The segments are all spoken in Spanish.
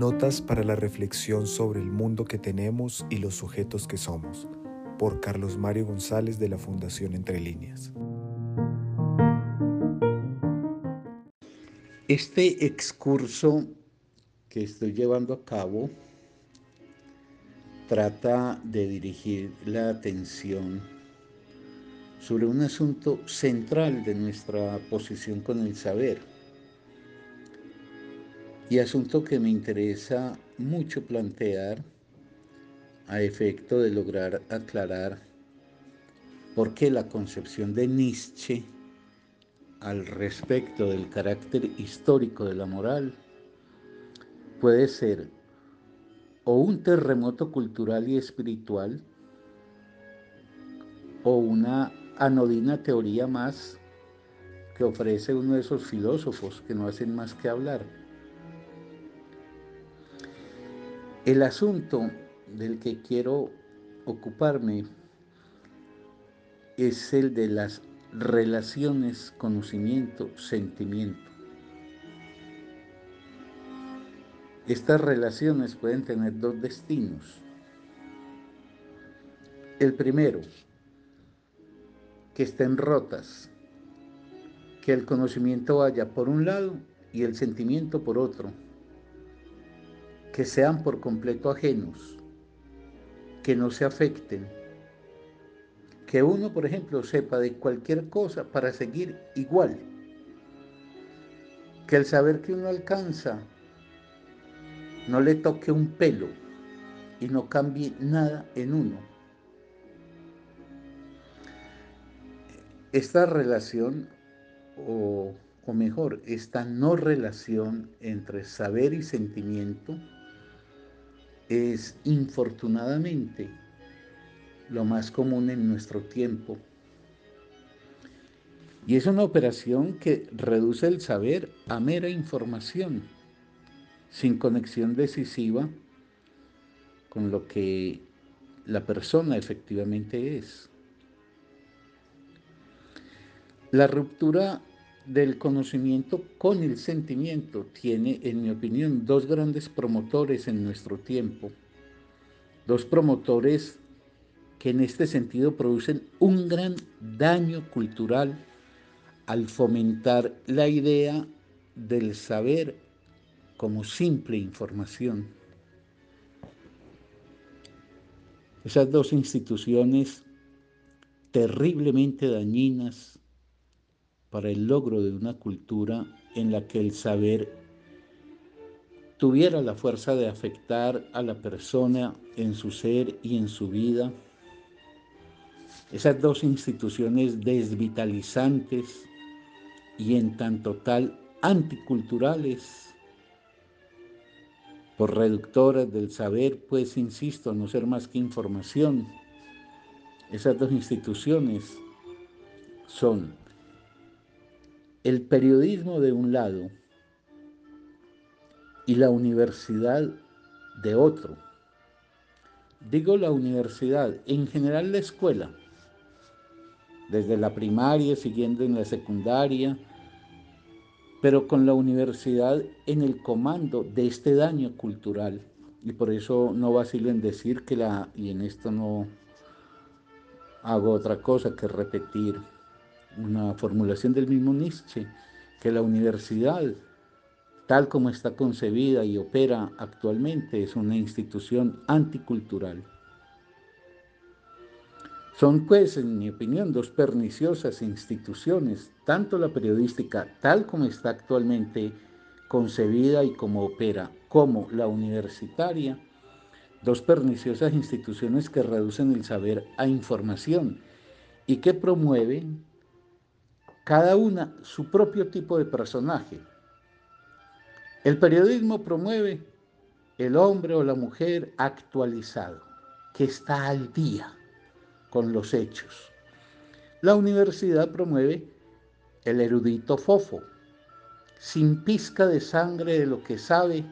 Notas para la reflexión sobre el mundo que tenemos y los sujetos que somos, por Carlos Mario González de la Fundación Entre Líneas. Este excurso que estoy llevando a cabo trata de dirigir la atención sobre un asunto central de nuestra posición con el saber y asunto que me interesa mucho plantear a efecto de lograr aclarar por qué la concepción de Nietzsche al respecto del carácter histórico de la moral puede ser o un terremoto cultural y espiritual o una anodina teoría más que ofrece uno de esos filósofos que no hacen más que hablar. El asunto del que quiero ocuparme es el de las relaciones conocimiento-sentimiento. Estas relaciones pueden tener dos destinos. El primero, que estén rotas, que el conocimiento vaya por un lado y el sentimiento por otro, que sean por completo ajenos, que no se afecten, que uno, por ejemplo, sepa de cualquier cosa para seguir igual, que el saber que uno alcanza no le toque un pelo y no cambie nada en uno. Esta relación, o, mejor, esta no relación entre saber y sentimiento, es infortunadamente lo más común en nuestro tiempo. Y es una operación que reduce el saber a mera información, sin conexión decisiva con lo que la persona efectivamente es. La ruptura del conocimiento con el sentimiento tiene, en mi opinión, dos grandes promotores en nuestro tiempo, dos promotores que en este sentido producen un gran daño cultural al fomentar la idea del saber como simple información. Esas dos instituciones terriblemente dañinas para el logro de una cultura en la que el saber tuviera la fuerza de afectar a la persona en su ser y en su vida. Esas dos instituciones desvitalizantes y en tanto tal anticulturales, por reductoras del saber, pues insisto, no ser más que información. Esas dos instituciones son el periodismo de un lado y la universidad de otro. Digo la universidad, en general la escuela, desde la primaria, siguiendo en la secundaria, pero con la universidad en el comando de este daño cultural. Y por eso no vacilo en decir que la, y en esto no hago otra cosa que repetir, una formulación del mismo Nietzsche, que la universidad, tal como está concebida y opera actualmente, es una institución anticultural. Son pues, en mi opinión, dos perniciosas instituciones, tanto la periodística tal como está actualmente concebida y como opera, como la universitaria, dos perniciosas instituciones que reducen el saber a información y que promueven cada una su propio tipo de personaje. El periodismo promueve el hombre o la mujer actualizado, que está al día con los hechos. La universidad promueve el erudito fofo, sin pizca de sangre de lo que sabe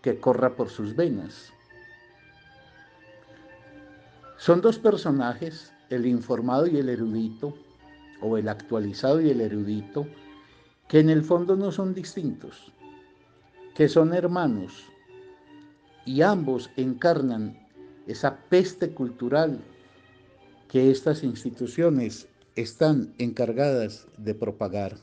que corra por sus venas. Son dos personajes, el informado y el erudito, o el actualizado y el erudito, que en el fondo no son distintos. que son hermanos y ambos encarnan esa peste cultural que estas instituciones están encargadas de propagar.